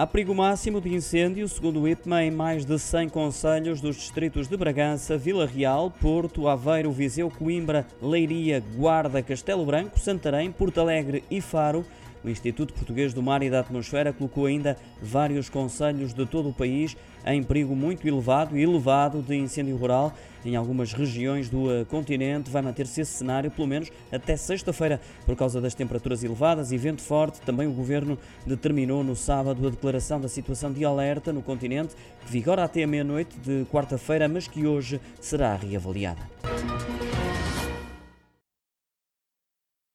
Há perigo máximo de incêndio, segundo o IPMA, em mais de 100 conselhos dos distritos de Bragança, Vila Real, Porto, Aveiro, Viseu, Coimbra, Leiria, Guarda, Castelo Branco, Santarém, Porto Alegre e Faro. O Instituto Português do Mar e da Atmosfera colocou ainda vários conselhos de todo o país em perigo muito elevado e elevado de incêndio rural. Em algumas regiões do eh, continente vai manter-se esse cenário pelo menos até sexta-feira por causa das temperaturas elevadas e vento forte. Também o governo determinou no sábado a declaração da situação de alerta no continente, que vigora até a meia-noite de quarta-feira, mas que hoje será reavaliada.